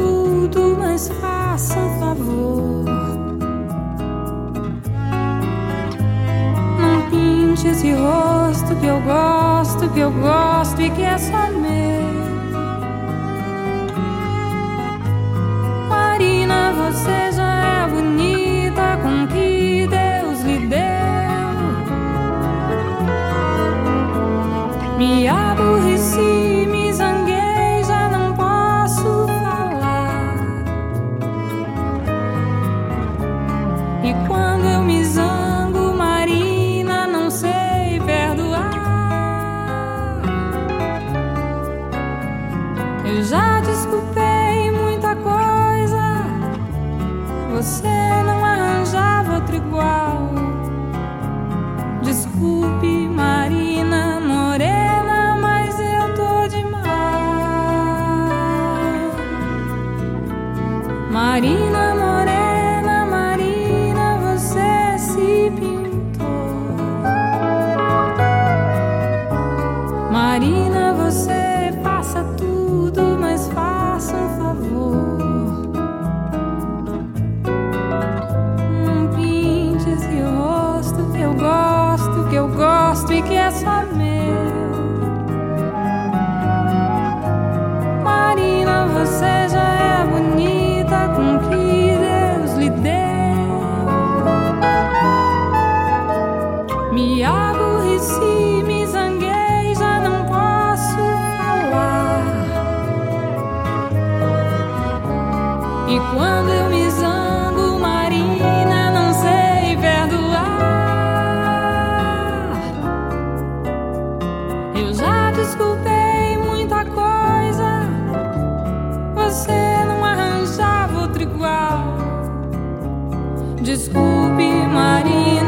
tudo, mas faça um favor. Não pinte esse rosto que eu gosto, que eu gosto e que é só meu. Marina, você já é bonita com que Deus lhe deu. Me aborreci, Eu já desculpei muita coisa, você não arranjava outro igual. Desculpe, Marina Morena, mas eu tô de mal. Marina Me aborreci, me zanguei, já não posso falar. E quando eu me zango, Marina, não sei perdoar. Eu já desculpei muita coisa, você não arranjava outro igual. Desculpe, Marina.